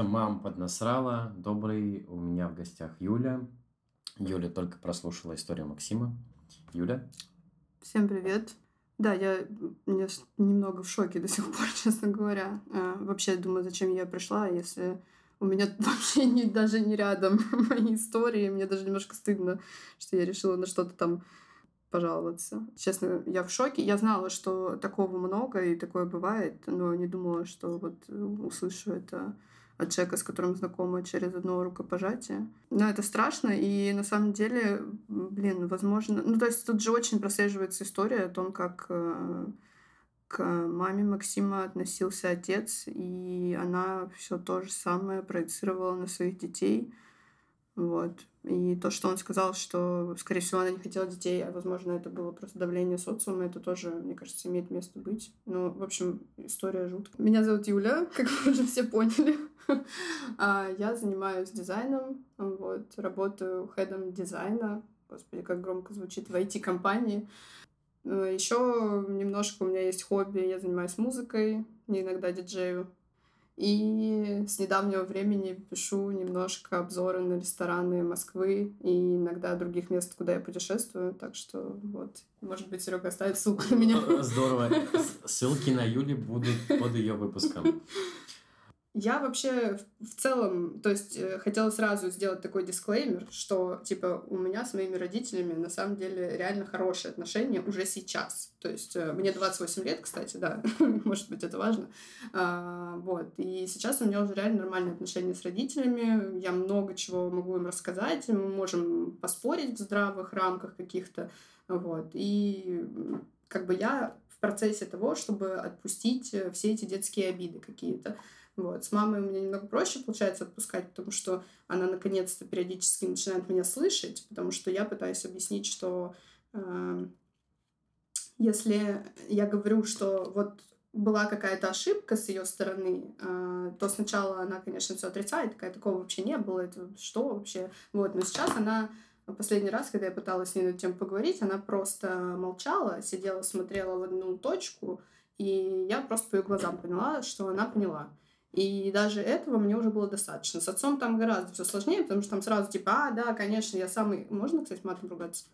Это «Мам поднасрала». Добрый, у меня в гостях Юля. Юля только прослушала историю Максима. Юля? Всем привет. Да, я, я немного в шоке до сих пор, честно говоря. А, вообще думаю, зачем я пришла, если у меня вообще не, даже не рядом мои истории. Мне даже немножко стыдно, что я решила на что-то там пожаловаться. Честно, я в шоке. Я знала, что такого много и такое бывает, но не думала, что вот услышу это от человека, с которым знакома через одно рукопожатие. Но это страшно, и на самом деле, блин, возможно... Ну, то есть тут же очень прослеживается история о том, как э, к маме Максима относился отец, и она все то же самое проецировала на своих детей. Вот. И то, что он сказал, что, скорее всего, она не хотела детей, а, возможно, это было просто давление социума, это тоже, мне кажется, имеет место быть. Ну, в общем, история жуткая. Меня зовут Юля, как вы уже все поняли. А, я занимаюсь дизайном, вот, работаю хедом дизайна. Господи, как громко звучит в IT-компании. Ну, Еще немножко у меня есть хобби, я занимаюсь музыкой, иногда диджею. И с недавнего времени пишу немножко обзоры на рестораны Москвы и иногда других мест, куда я путешествую. Так что вот, может быть, Серега оставит ссылку на меня. Здорово. Ссылки на Юли будут под ее выпуском. Я вообще в целом, то есть э, хотела сразу сделать такой дисклеймер, что типа у меня с моими родителями на самом деле реально хорошие отношения уже сейчас. То есть э, мне 28 лет, кстати, да, может быть это важно. А, вот, и сейчас у меня уже реально нормальные отношения с родителями, я много чего могу им рассказать, мы можем поспорить в здравых рамках каких-то, вот, и как бы я в процессе того, чтобы отпустить э, все эти детские обиды какие-то. Вот. С мамой у меня немного проще получается отпускать, потому что она наконец-то периодически начинает меня слышать, потому что я пытаюсь объяснить, что э, если я говорю, что вот была какая-то ошибка с ее стороны, э, то сначала она, конечно, все отрицает, такая такого вообще не было, это что вообще? Вот, но сейчас она последний раз, когда я пыталась с ней на эту тему поговорить, она просто молчала, сидела, смотрела в одну точку, и я просто по ее глазам поняла, что она поняла. И даже этого мне уже было достаточно. С отцом там гораздо все сложнее, потому что там сразу типа, а, да, конечно, я самый... Можно, кстати, матом ругаться?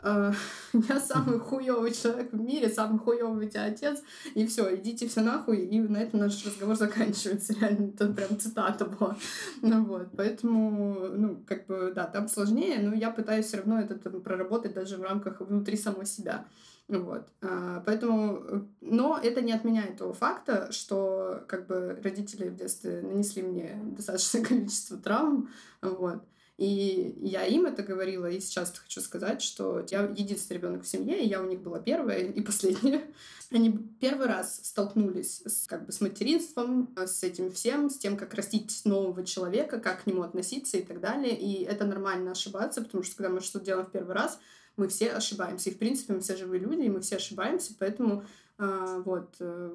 А, я самый хуёвый человек в мире, самый хуёвый у тебя отец, и все, идите все нахуй, и на этом наш разговор заканчивается. Реально, это прям цитата была. Ну вот, поэтому, ну, как бы, да, там сложнее, но я пытаюсь все равно это там, проработать даже в рамках внутри самой себя. Вот. А, поэтому, но это не отменяет того факта, что как бы родители в детстве нанесли мне достаточное количество травм, вот. И я им это говорила, и сейчас хочу сказать, что я единственный ребенок в семье, и я у них была первая и последняя. Они первый раз столкнулись с, как бы, с материнством, с этим всем, с тем, как растить нового человека, как к нему относиться и так далее. И это нормально ошибаться, потому что когда мы что-то делаем в первый раз, мы все ошибаемся. И, в принципе, мы все живые люди, и мы все ошибаемся, поэтому а, вот. Э,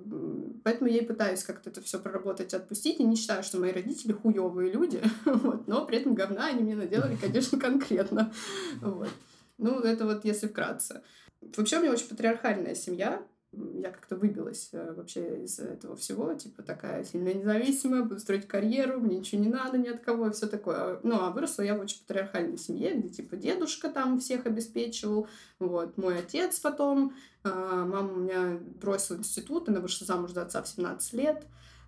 поэтому я и пытаюсь как-то это все проработать, отпустить. И не считаю, что мои родители хуевые люди, вот, но при этом говна они мне наделали, конечно, конкретно. Вот. Ну, это вот если вкратце. Вообще у меня очень патриархальная семья, я как-то выбилась э, вообще из этого всего, типа такая сильно независимая, буду строить карьеру, мне ничего не надо ни от кого, и все такое. Ну, а выросла я в очень патриархальной семье, где типа дедушка там всех обеспечивал, вот, мой отец потом, а, мама меня бросила институт, она вышла замуж за отца в 17 лет,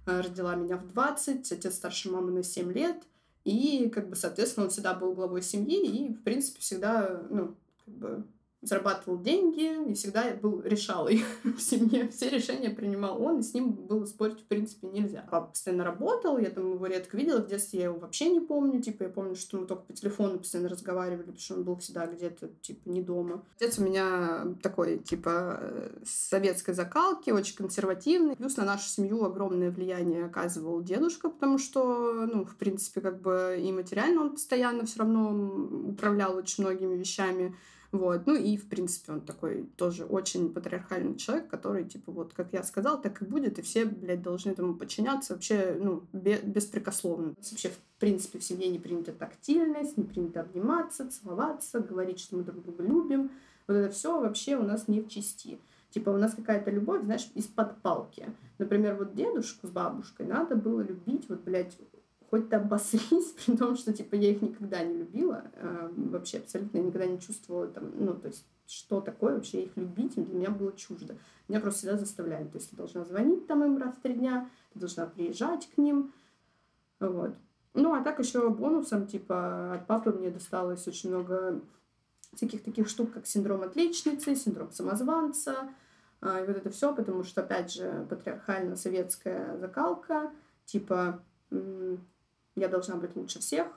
а, родила меня в 20, отец старше мамы на 7 лет, и, как бы, соответственно, он всегда был главой семьи и, в принципе, всегда, ну, как бы зарабатывал деньги и всегда был решалой в семье. Все решения принимал он, и с ним было спорить в принципе нельзя. Папа постоянно работал, я там его редко видела, в детстве я его вообще не помню, типа я помню, что мы только по телефону постоянно разговаривали, потому что он был всегда где-то типа не дома. Отец у меня такой типа советской закалки, очень консервативный. Плюс на нашу семью огромное влияние оказывал дедушка, потому что, ну, в принципе, как бы и материально он постоянно все равно управлял очень многими вещами. Вот. Ну и, в принципе, он такой тоже очень патриархальный человек, который, типа, вот как я сказал, так и будет, и все, блядь, должны этому подчиняться вообще, ну, беспрекословно. Вообще, в принципе, в семье не принята тактильность, не принято обниматься, целоваться, говорить, что мы друг друга любим. Вот это все вообще у нас не в чести. Типа у нас какая-то любовь, знаешь, из-под палки. Например, вот дедушку с бабушкой надо было любить, вот, блядь, хоть ты обосрись, при том, что, типа, я их никогда не любила, э, вообще абсолютно никогда не чувствовала там, ну, то есть, что такое вообще их любить, для меня было чуждо. Меня просто всегда заставляли, то есть, ты должна звонить там им раз в три дня, ты должна приезжать к ним, вот. Ну, а так еще бонусом, типа, от папы мне досталось очень много всяких таких штук, как синдром отличницы, синдром самозванца, а, и вот это все, потому что, опять же, патриархально-советская закалка, типа, я должна быть лучше всех,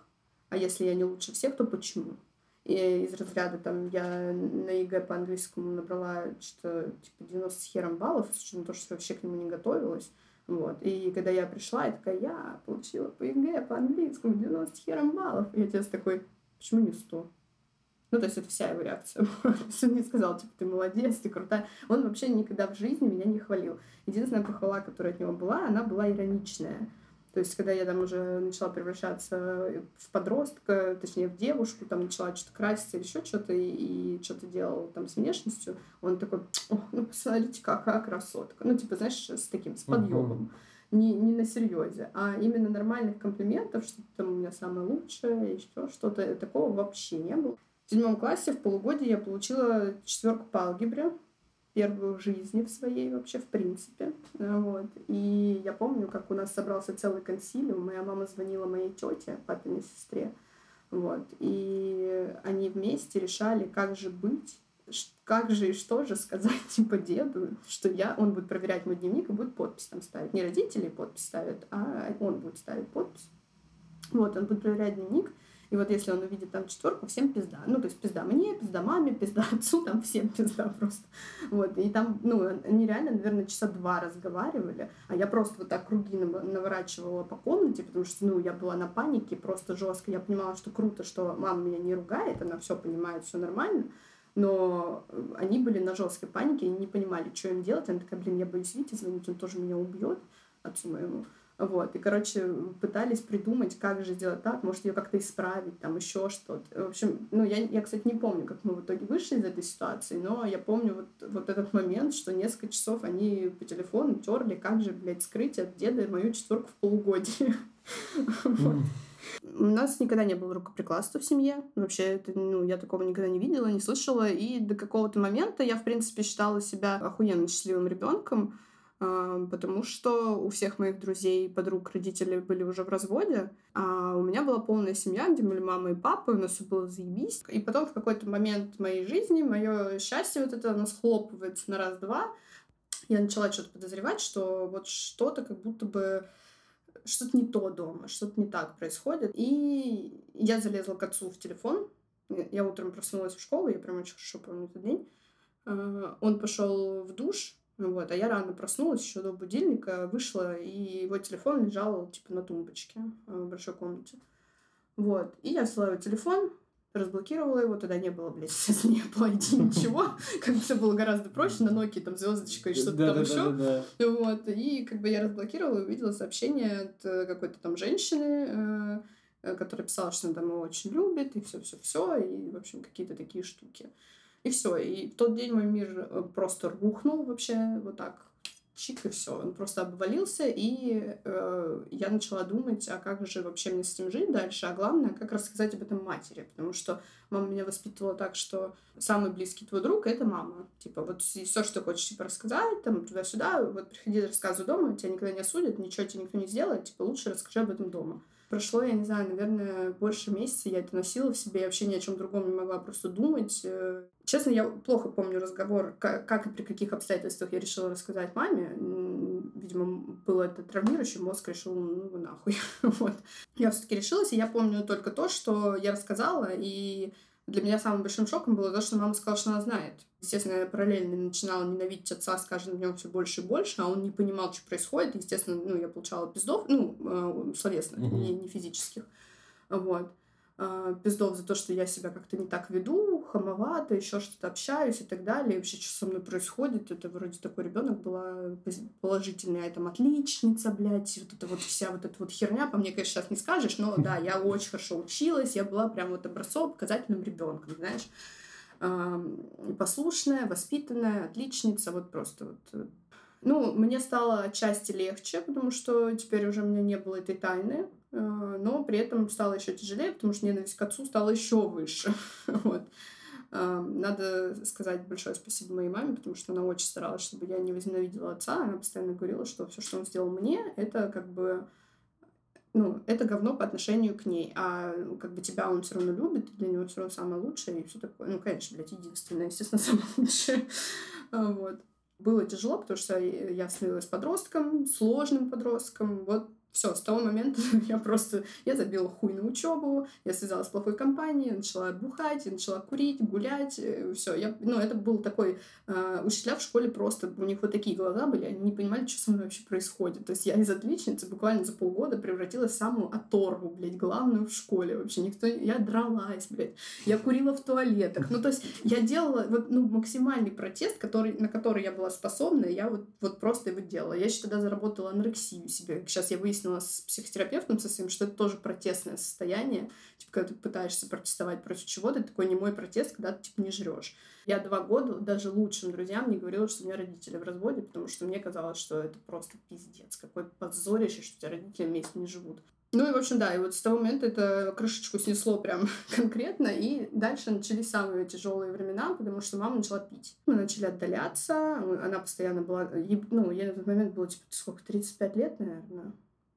а если я не лучше всех, то почему? И из разряда там я на ЕГЭ по английскому набрала что-то типа 90 с хером баллов, с учетом того, что вообще к нему не готовилась. Вот. И когда я пришла, я такая, я получила по ЕГЭ по английскому 90 с хером баллов. И отец такой, почему не 100? Ну, то есть это вся его реакция. Он не сказал, типа, ты молодец, ты крутая. Он вообще никогда в жизни меня не хвалил. Единственная похвала, которая от него была, она была ироничная. То есть, когда я там уже начала превращаться в подростка, точнее, в девушку, там начала что-то краситься или еще что-то, и, и что-то делала там с внешностью, он такой, О, ну, посмотрите, какая красотка. Ну, типа, знаешь, с таким, с подъемом. Не, не на серьезе, а именно нормальных комплиментов, что там у меня самое лучшее, еще что-то такого вообще не было. В седьмом классе в полугодие я получила четверку по алгебре, первую жизни в своей вообще, в принципе. Вот. И я помню, как у нас собрался целый консилиум. Моя мама звонила моей тете, папиной сестре. Вот. И они вместе решали, как же быть, как же и что же сказать типа деду, что я, он будет проверять мой дневник и будет подпись там ставить. Не родители подпись ставят, а он будет ставить подпись. Вот, он будет проверять дневник, и вот если он увидит там четверку, всем пизда. Ну, то есть пизда мне, пизда маме, пизда отцу, там всем пизда просто. Вот. И там, ну, они реально, наверное, часа два разговаривали, а я просто вот так круги наворачивала по комнате, потому что, ну, я была на панике просто жестко. Я понимала, что круто, что мама меня не ругает, она все понимает, все нормально но они были на жесткой панике и не понимали, что им делать. Она такая, блин, я боюсь Вите звонить, он тоже меня убьет, отцу моему. Вот, и, короче, пытались придумать, как же сделать так, может, ее как-то исправить, там, еще что-то. В общем, ну, я, я, кстати, не помню, как мы в итоге вышли из этой ситуации, но я помню вот, вот этот момент, что несколько часов они по телефону терли, как же, блядь, скрыть от деда мою четверку в полугодие. У нас никогда не было рукоприкладства в семье. Вообще, это, ну, я такого никогда не видела, не слышала. И до какого-то момента я, в принципе, считала себя охуенно счастливым ребенком. А, потому что у всех моих друзей, подруг, родители были уже в разводе, а у меня была полная семья, где были мама и папа, у нас все было заебись. И потом в какой-то момент моей жизни мое счастье вот это, оно схлопывается на раз-два. Я начала что-то подозревать, что вот что-то как будто бы что-то не то дома, что-то не так происходит. И я залезла к отцу в телефон. Я утром проснулась в школу, я прям очень хорошо помню этот день. А, он пошел в душ, вот, а я рано проснулась еще до будильника, вышла, и его телефон лежал, типа, на тумбочке э, в большой комнате. Вот, и я его телефон, разблокировала его, тогда не было, блядь, сейчас не Apple ID, ничего, как бы все было гораздо проще, на Nokia там звездочка и что-то там еще. Вот, и как бы я разблокировала и увидела сообщение от э, какой-то там женщины, э, которая писала, что она там его очень любит, и все-все-все, и, в общем, какие-то такие штуки. И все. И в тот день мой мир э, просто рухнул вообще вот так. Чик и все. Он просто обвалился, и э, я начала думать, а как же вообще мне с этим жить дальше, а главное, как рассказать об этом матери, потому что мама меня воспитывала так, что самый близкий твой друг — это мама. Типа, вот все, что хочешь, типа, рассказать, там, туда-сюда, вот приходи, рассказывай дома, тебя никогда не осудят, ничего тебе никто не сделает, типа, лучше расскажи об этом дома. Прошло, я не знаю, наверное, больше месяца я это носила в себе, я вообще ни о чем другом не могла просто думать. Э, честно, я плохо помню разговор, как, и при каких обстоятельствах я решила рассказать маме. Видимо, было это травмирующий, мозг решил, ну нахуй. вот. Я все-таки решилась, и я помню только то, что я рассказала, и для меня самым большим шоком было то, что мама сказала, что она знает. Естественно, я параллельно начинала ненавидеть отца с каждым днем все больше и больше, а он не понимал, что происходит. Естественно, ну, я получала пиздов, ну, э, словесных, mm-hmm. не, не физических. Вот. Э, пиздов за то, что я себя как-то не так веду, хамовато, еще что-то общаюсь и так далее. И вообще, что со мной происходит, это вроде такой ребенок была положительная, там, отличница, блядь, вот это вот вся вот эта вот херня, по мне, конечно, сейчас не скажешь, но да, я очень хорошо училась, я была прям вот образцово показательным ребенком, знаешь. послушная, воспитанная, отличница, вот просто вот. Ну, мне стало отчасти легче, потому что теперь уже у меня не было этой тайны, но при этом стало еще тяжелее, потому что ненависть к отцу стала еще выше. вот. Надо сказать большое спасибо моей маме, потому что она очень старалась, чтобы я не возненавидела отца. Она постоянно говорила, что все, что он сделал мне, это как бы ну, это говно по отношению к ней, а как бы тебя он все равно любит, для него все равно самое лучшее и все такое. Ну, конечно, блядь, единственное, естественно, самое лучшее. А, вот. Было тяжело, потому что я становилась подростком, сложным подростком. Вот все, с того момента я просто, я забила хуй на учебу, я связалась с плохой компанией, начала бухать, начала курить, гулять, э, все. Я, ну, это был такой, э, учителя в школе просто, у них вот такие глаза были, они не понимали, что со мной вообще происходит. То есть я из отличницы буквально за полгода превратилась в самую оторву, блядь, главную в школе. Вообще никто, я дралась, блядь, я курила в туалетах. Ну, то есть я делала вот, ну, максимальный протест, который, на который я была способна, я вот, вот просто его делала. Я еще тогда заработала анорексию себе. Сейчас я выяснила, выяснила с психотерапевтом со своим, что это тоже протестное состояние. Типа, когда ты пытаешься протестовать против чего-то, это такой немой протест, когда ты, типа, не жрешь. Я два года даже лучшим друзьям не говорила, что у меня родители в разводе, потому что мне казалось, что это просто пиздец. Какой позорище, что у тебя родители вместе не живут. Ну и, в общем, да, и вот с того момента это крышечку снесло прям конкретно, и дальше начались самые тяжелые времена, потому что мама начала пить. Мы начали отдаляться, она постоянно была, ну, ей на тот момент было, типа, сколько, 35 лет, наверное,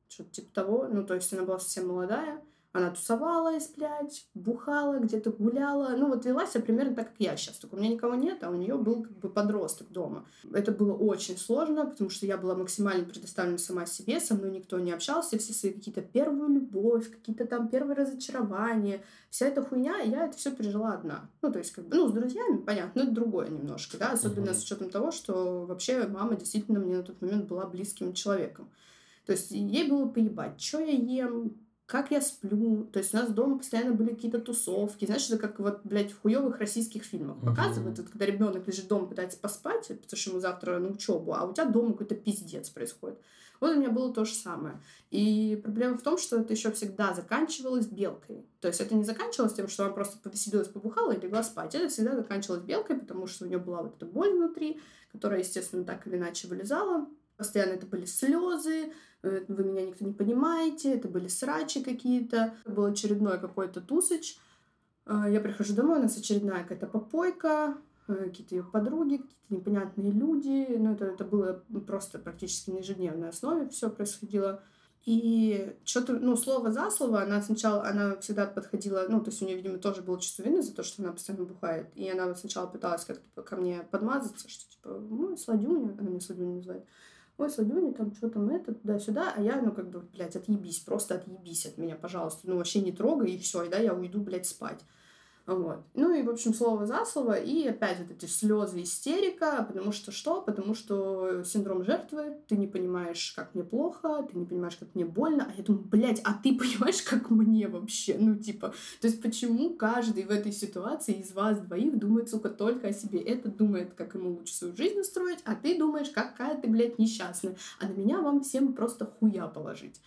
что-то типа того. Ну, то есть она была совсем молодая. Она тусовалась, блядь, бухала, где-то гуляла. Ну, вот вела себя примерно так, как я сейчас. Только у меня никого нет, а у нее был как бы подросток дома. Это было очень сложно, потому что я была максимально предоставлена сама себе, со мной никто не общался, все свои какие-то первую любовь, какие-то там первые разочарования, вся эта хуйня, я это все пережила одна. Ну, то есть, как бы, ну, с друзьями, понятно, но это другое немножко, да, особенно uh-huh. с учетом того, что вообще мама действительно мне на тот момент была близким человеком. То есть ей было поебать, что я ем, как я сплю. То есть у нас дома постоянно были какие-то тусовки. Знаешь, это как вот, блядь, в хуевых российских фильмах показывают. Вот, когда ребенок лежит дома, пытается поспать, потому что ему завтра на учебу, а у тебя дома какой-то пиздец происходит. Вот у меня было то же самое. И проблема в том, что это еще всегда заканчивалось белкой. То есть это не заканчивалось тем, что она просто повеселилась, побухала и легла спать. Это всегда заканчивалось белкой, потому что у нее была вот эта боль внутри, которая, естественно, так или иначе вылезала. Постоянно это были слезы, вы меня никто не понимаете, это были срачи какие-то. Был очередной какой-то тусыч. Э, я прихожу домой, у нас очередная какая-то попойка, э, какие-то ее подруги, какие-то непонятные люди. Ну, это, это было просто практически на ежедневной основе все происходило. И что-то, ну, слово за слово, она сначала, она всегда подходила, ну, то есть у нее, видимо, тоже было чувство вины за то, что она постоянно бухает. И она сначала пыталась как-то ко мне подмазаться, что, типа, ну, сладюня, она меня сладюня называет ой, Сладюня, там что там это, туда-сюда, а я, ну, как бы, блядь, отъебись, просто отъебись от меня, пожалуйста, ну, вообще не трогай, и все, и да, я уйду, блядь, спать. Вот. Ну и, в общем, слово за слово. И опять вот эти слезы, истерика. Потому что что? Потому что синдром жертвы. Ты не понимаешь, как мне плохо, ты не понимаешь, как мне больно. А я думаю, блядь, а ты понимаешь, как мне вообще? Ну, типа, то есть почему каждый в этой ситуации из вас двоих думает, сука, только о себе? Этот думает, как ему лучше свою жизнь устроить, а ты думаешь, какая ты, блядь, несчастная. А на меня вам всем просто хуя положить.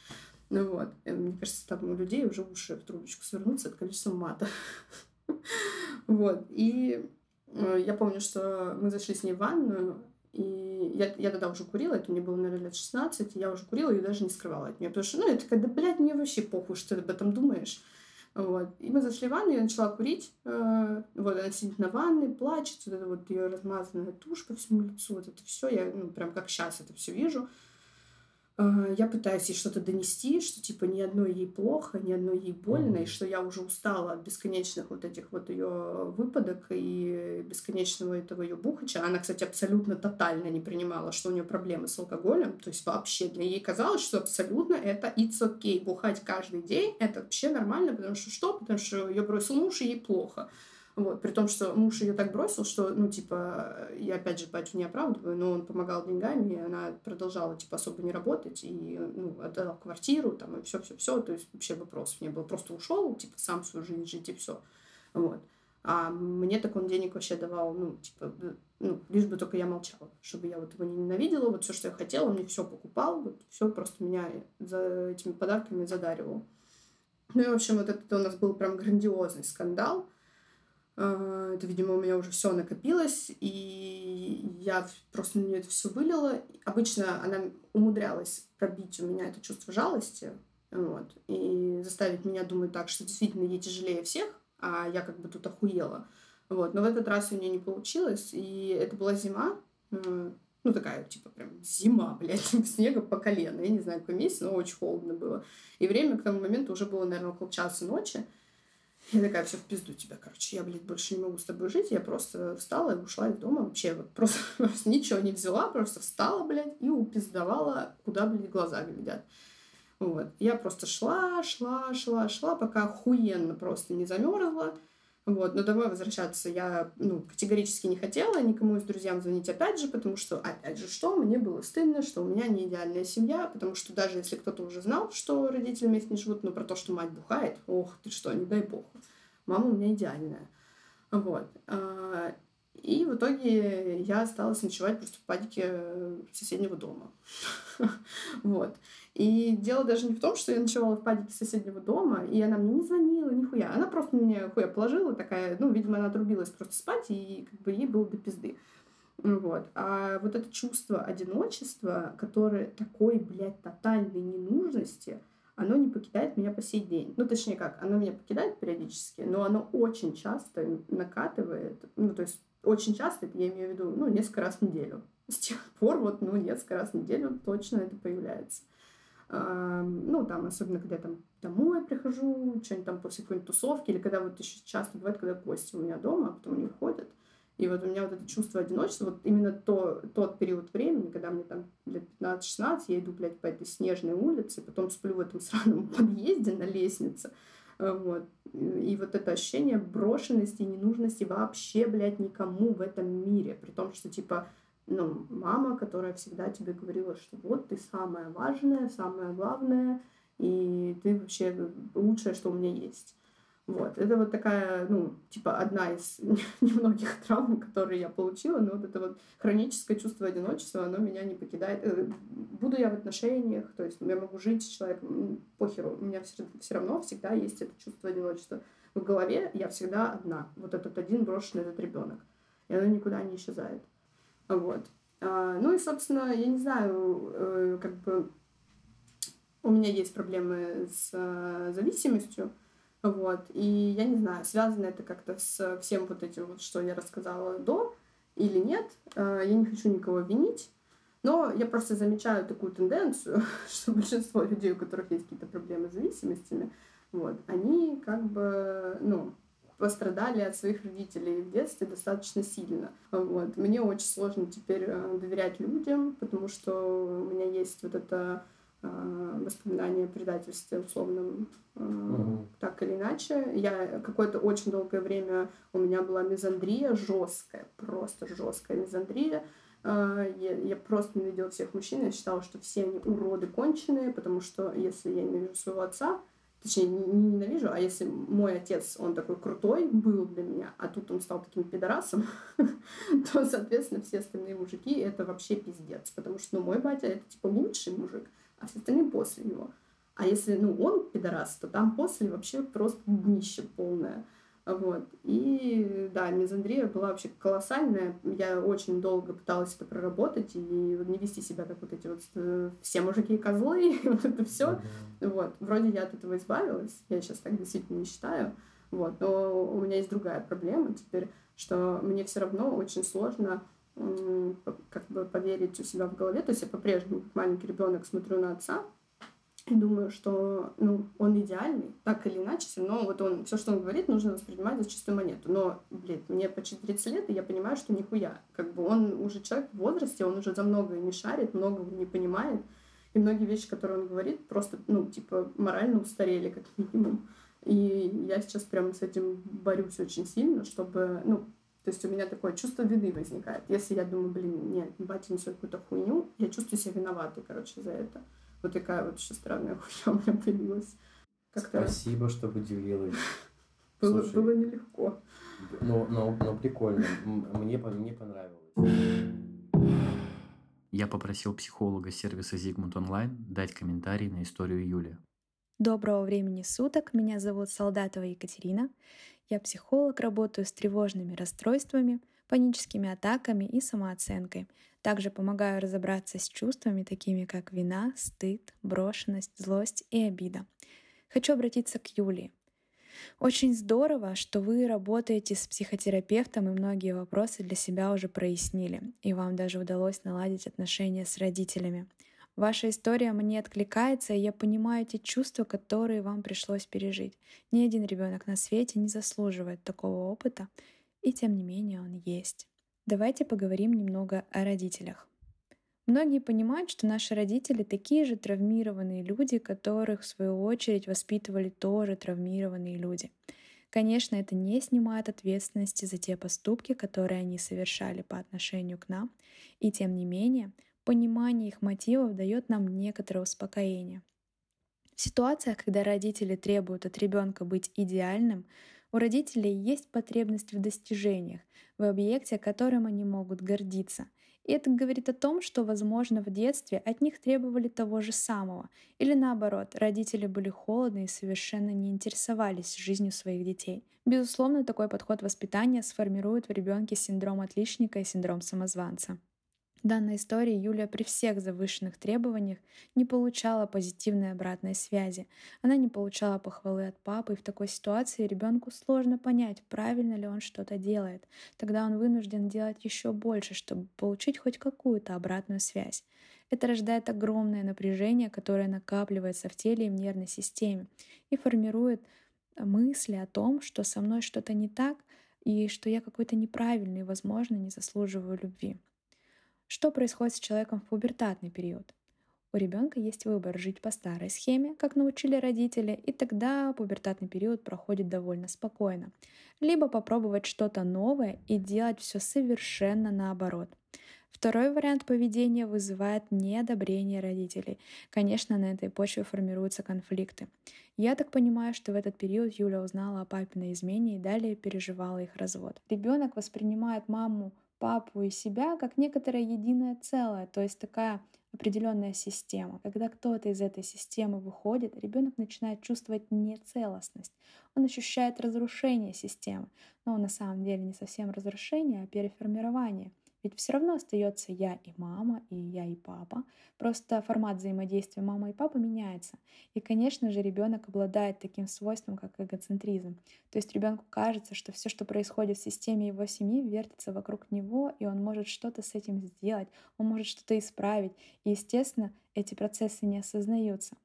Ну вот, мне кажется, там у людей уже уши в трубочку свернутся от количества мата. Вот. И э, я помню, что мы зашли с ней в ванную, и я, я тогда уже курила, это мне было, наверное, лет 16, и я уже курила и даже не скрывала от нее. Потому что, ну, я такая, да, блядь, мне вообще похуй, что ты об этом думаешь. Вот. И мы зашли в ванну, я начала курить. Э, вот она сидит на ванной, плачет, вот это вот ее размазанная тушь по всему лицу, вот это все, я, ну, прям как сейчас это все вижу. А, я пытаюсь ей что-то донести, что типа ни одной ей плохо, ни одной ей больно, mm-hmm. и что я уже устала от бесконечных вот этих вот ее выпадок и бесконечного этого ее бухача. Она, кстати, абсолютно тотально не принимала, что у нее проблемы с алкоголем, то есть вообще для ей казалось, что абсолютно это it's okay, бухать каждый день, это вообще нормально, потому что что? Потому что ее бросил муж, и ей плохо. Вот, при том, что муж ее так бросил, что, ну, типа, я опять же батю не оправдываю, но он помогал деньгами, и она продолжала, типа, особо не работать, и, ну, отдала квартиру, там, и все-все-все, то есть вообще вопросов не было. Просто ушел, типа, сам свою жизнь жить, и все. Вот. А мне так он денег вообще давал, ну, типа, ну, лишь бы только я молчала, чтобы я вот его не ненавидела, вот все, что я хотела, он мне все покупал, вот все просто меня за этими подарками задаривал. Ну и, в общем, вот это у нас был прям грандиозный скандал, это, видимо, у меня уже все накопилось, и я просто на нее это все вылила. Обычно она умудрялась пробить у меня это чувство жалости, вот, и заставить меня думать так, что действительно ей тяжелее всех, а я как бы тут охуела. Вот. Но в этот раз у нее не получилось, и это была зима, ну, такая, типа, прям зима, блядь, снега по колено. Я не знаю, какой месяц, но очень холодно было. И время к тому моменту уже было, наверное, около часа ночи. Я такая, все в пизду тебя, короче. Я, блядь, больше не могу с тобой жить. Я просто встала и ушла из дома. Вообще вот просто, просто ничего не взяла, просто встала, блядь, и упиздовала, куда, блядь, глаза глядят. Вот. Я просто шла, шла, шла, шла, пока охуенно просто не замерзла. Вот, но домой возвращаться я ну, категорически не хотела, никому из друзьям звонить опять же, потому что, опять же, что, мне было стыдно, что у меня не идеальная семья, потому что даже если кто-то уже знал, что родители вместе не живут, но про то, что мать бухает, ох, ты что, не дай бог, мама у меня идеальная. Вот. И в итоге я осталась ночевать просто в падике соседнего дома. Вот. И дело даже не в том, что я ночевала в падике соседнего дома, и она мне не звонила, нихуя. Она просто мне хуя положила, такая, ну, видимо, она отрубилась просто спать, и как бы ей было до пизды. Вот. А вот это чувство одиночества, которое такой, блядь, тотальной ненужности, оно не покидает меня по сей день. Ну, точнее как, оно меня покидает периодически, но оно очень часто накатывает, ну, то есть очень часто, я имею в виду, ну, несколько раз в неделю. С тех пор вот, ну, несколько раз в неделю точно это появляется. Ну, там, особенно, когда я там домой прихожу, что-нибудь там после какой-нибудь тусовки, или когда вот еще часто бывает, когда гости у меня дома, а потом они уходят. И вот у меня вот это чувство одиночества, вот именно то, тот период времени, когда мне там лет 15-16, я иду, блядь, по этой снежной улице, потом сплю в этом сраном подъезде на лестнице, вот. И вот это ощущение брошенности ненужности вообще, блядь, никому в этом мире. При том, что, типа, ну, мама, которая всегда тебе говорила, что вот ты самое важное, самое главное, и ты вообще лучшее, что у меня есть. Вот. Это вот такая, ну, типа, одна из немногих травм, которые я получила, но вот это вот хроническое чувство одиночества, оно меня не покидает. Э, буду я в отношениях, то есть я могу жить с человеком, похеру, у меня все, равно всегда есть это чувство одиночества. В голове я всегда одна, вот этот один брошенный этот ребенок, и оно никуда не исчезает. Вот. А, ну и, собственно, я не знаю, э, как бы у меня есть проблемы с э, зависимостью, вот, и я не знаю, связано это как-то с всем вот этим вот, что я рассказала до или нет, а, я не хочу никого винить, но я просто замечаю такую тенденцию, что большинство людей, у которых есть какие-то проблемы с зависимостями, вот, они как бы, ну, пострадали от своих родителей в детстве достаточно сильно. Вот. Мне очень сложно теперь э, доверять людям, потому что у меня есть вот это э, воспоминание о предательстве условном угу. так или иначе. Я какое-то очень долгое время у меня была мизандрия жесткая, просто жесткая мизандрия. Я, я просто ненавидела всех мужчин, я считала, что все они уроды конченые, потому что если я ненавижу своего отца, точнее, не, не ненавижу, а если мой отец, он такой крутой был для меня, а тут он стал таким пидорасом, то, соответственно, все остальные мужики — это вообще пиздец, потому что, ну, мой батя — это, типа, лучший мужик, а все остальные после него. А если, ну, он пидорас, то там после вообще просто днище полное. Вот. И да, мизандрия была вообще колоссальная. Я очень долго пыталась это проработать и не вести себя как вот эти вот э, все мужики и козлы, и вот это все. Mm-hmm. Вот. Вроде я от этого избавилась. Я сейчас так действительно не считаю. Вот. Но у меня есть другая проблема теперь, что мне все равно очень сложно как бы поверить у себя в голове. То есть я по-прежнему, как маленький ребенок, смотрю на отца, и думаю, что ну, он идеальный, так или иначе, но вот он, все, что он говорит, нужно воспринимать за чистую монету. Но, блин, мне почти 30 лет, и я понимаю, что нихуя. Как бы он уже человек в возрасте, он уже за многое не шарит, многого не понимает. И многие вещи, которые он говорит, просто, ну, типа, морально устарели, как минимум. И я сейчас прям с этим борюсь очень сильно, чтобы, ну, то есть у меня такое чувство вины возникает. Если я думаю, блин, нет, батя несет какую-то хуйню, я чувствую себя виноватой, короче, за это. Вот такая вот еще странная хуйня у меня появилась. Как-то... Спасибо, что поделилась. Было, Слушай, было нелегко. Но, но, но прикольно. Мне, мне понравилось. Я попросил психолога сервиса Зигмунд Онлайн дать комментарий на историю Юли. Доброго времени суток. Меня зовут Солдатова Екатерина. Я психолог, работаю с тревожными расстройствами, паническими атаками и самооценкой. Также помогаю разобраться с чувствами, такими как вина, стыд, брошенность, злость и обида. Хочу обратиться к Юлии. Очень здорово, что вы работаете с психотерапевтом и многие вопросы для себя уже прояснили, и вам даже удалось наладить отношения с родителями. Ваша история мне откликается, и я понимаю те чувства, которые вам пришлось пережить. Ни один ребенок на свете не заслуживает такого опыта, и тем не менее он есть. Давайте поговорим немного о родителях. Многие понимают, что наши родители такие же травмированные люди, которых в свою очередь воспитывали тоже травмированные люди. Конечно, это не снимает ответственности за те поступки, которые они совершали по отношению к нам, и тем не менее, понимание их мотивов дает нам некоторое успокоение. В ситуациях, когда родители требуют от ребенка быть идеальным, у родителей есть потребность в достижениях, в объекте, которым они могут гордиться — и это говорит о том, что, возможно, в детстве от них требовали того же самого. Или наоборот, родители были холодны и совершенно не интересовались жизнью своих детей. Безусловно, такой подход воспитания сформирует в ребенке синдром отличника и синдром самозванца. В данной истории Юлия при всех завышенных требованиях не получала позитивной обратной связи. Она не получала похвалы от папы, и в такой ситуации ребенку сложно понять, правильно ли он что-то делает. Тогда он вынужден делать еще больше, чтобы получить хоть какую-то обратную связь. Это рождает огромное напряжение, которое накапливается в теле и в нервной системе и формирует мысли о том, что со мной что-то не так и что я какой-то неправильный возможно, не заслуживаю любви. Что происходит с человеком в пубертатный период? У ребенка есть выбор жить по старой схеме, как научили родители, и тогда пубертатный период проходит довольно спокойно. Либо попробовать что-то новое и делать все совершенно наоборот. Второй вариант поведения вызывает неодобрение родителей. Конечно, на этой почве формируются конфликты. Я так понимаю, что в этот период Юля узнала о папиной измене и далее переживала их развод. Ребенок воспринимает маму папу и себя как некоторое единое целое, то есть такая определенная система. Когда кто-то из этой системы выходит, ребенок начинает чувствовать нецелостность. Он ощущает разрушение системы, но на самом деле не совсем разрушение, а переформирование. Ведь все равно остается я и мама, и я и папа. Просто формат взаимодействия мамы и папы меняется. И, конечно же, ребенок обладает таким свойством, как эгоцентризм. То есть ребенку кажется, что все, что происходит в системе его семьи, вертится вокруг него, и он может что-то с этим сделать, он может что-то исправить. И, естественно, эти процессы не осознаются.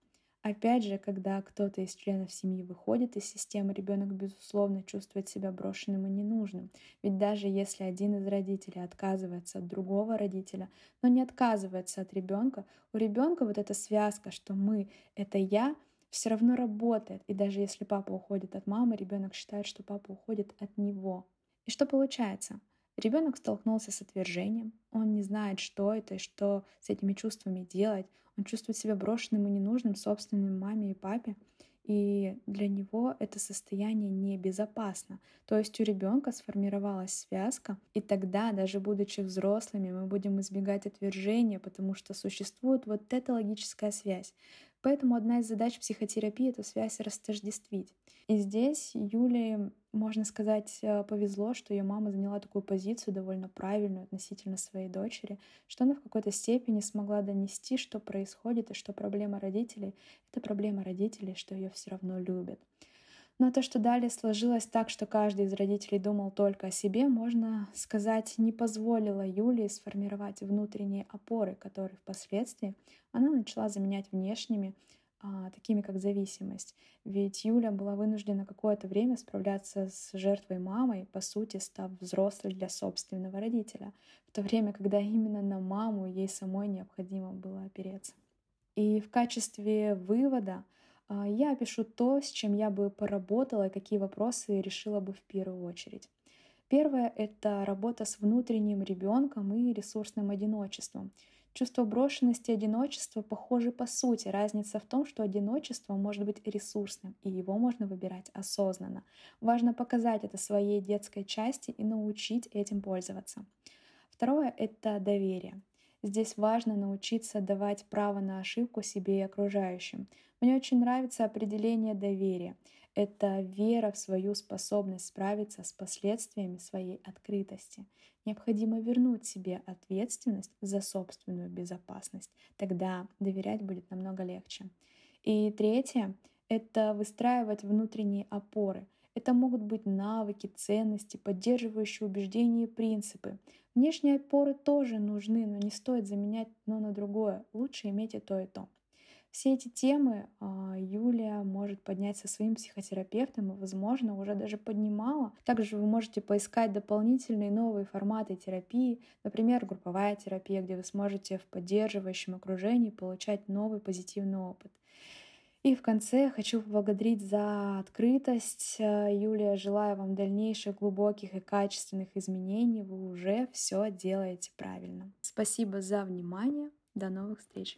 Опять же, когда кто-то из членов семьи выходит из системы, ребенок, безусловно, чувствует себя брошенным и ненужным. Ведь даже если один из родителей отказывается от другого родителя, но не отказывается от ребенка, у ребенка вот эта связка, что мы — это я, все равно работает. И даже если папа уходит от мамы, ребенок считает, что папа уходит от него. И что получается? Ребенок столкнулся с отвержением, он не знает, что это и что с этими чувствами делать, он чувствует себя брошенным и ненужным собственной маме и папе, и для него это состояние небезопасно. То есть у ребенка сформировалась связка, и тогда, даже будучи взрослыми, мы будем избегать отвержения, потому что существует вот эта логическая связь. Поэтому одна из задач психотерапии — эту связь растождествить. И здесь Юлии, можно сказать, э, повезло, что ее мама заняла такую позицию довольно правильную относительно своей дочери, что она в какой-то степени смогла донести, что происходит и что проблема родителей — это проблема родителей, что ее все равно любят. Но то, что далее сложилось так, что каждый из родителей думал только о себе, можно сказать, не позволило Юлии сформировать внутренние опоры, которые впоследствии она начала заменять внешними, такими как зависимость. Ведь Юля была вынуждена какое-то время справляться с жертвой мамой, по сути, став взрослой для собственного родителя, в то время, когда именно на маму ей самой необходимо было опереться. И в качестве вывода а, я опишу то, с чем я бы поработала и какие вопросы решила бы в первую очередь. Первое — это работа с внутренним ребенком и ресурсным одиночеством. Чувство брошенности и одиночества похожи по сути. Разница в том, что одиночество может быть ресурсным, и его можно выбирать осознанно. Важно показать это своей детской части и научить этим пользоваться. Второе — это доверие. Здесь важно научиться давать право на ошибку себе и окружающим. Мне очень нравится определение доверия. Это вера в свою способность справиться с последствиями своей открытости. Необходимо вернуть себе ответственность за собственную безопасность. Тогда доверять будет намного легче. И третье — это выстраивать внутренние опоры. Это могут быть навыки, ценности, поддерживающие убеждения и принципы. Внешние опоры тоже нужны, но не стоит заменять одно на другое. Лучше иметь и то, и то. Все эти темы а, Юлия может поднять со своим психотерапевтом и, возможно, уже даже поднимала. Также вы можете поискать дополнительные новые форматы терапии, например, групповая терапия, где вы сможете в поддерживающем окружении получать новый позитивный опыт. И в конце хочу поблагодарить за открытость. Э, Юлия, желаю вам дальнейших глубоких и качественных изменений. Вы уже все делаете правильно. Спасибо за внимание. До новых встреч.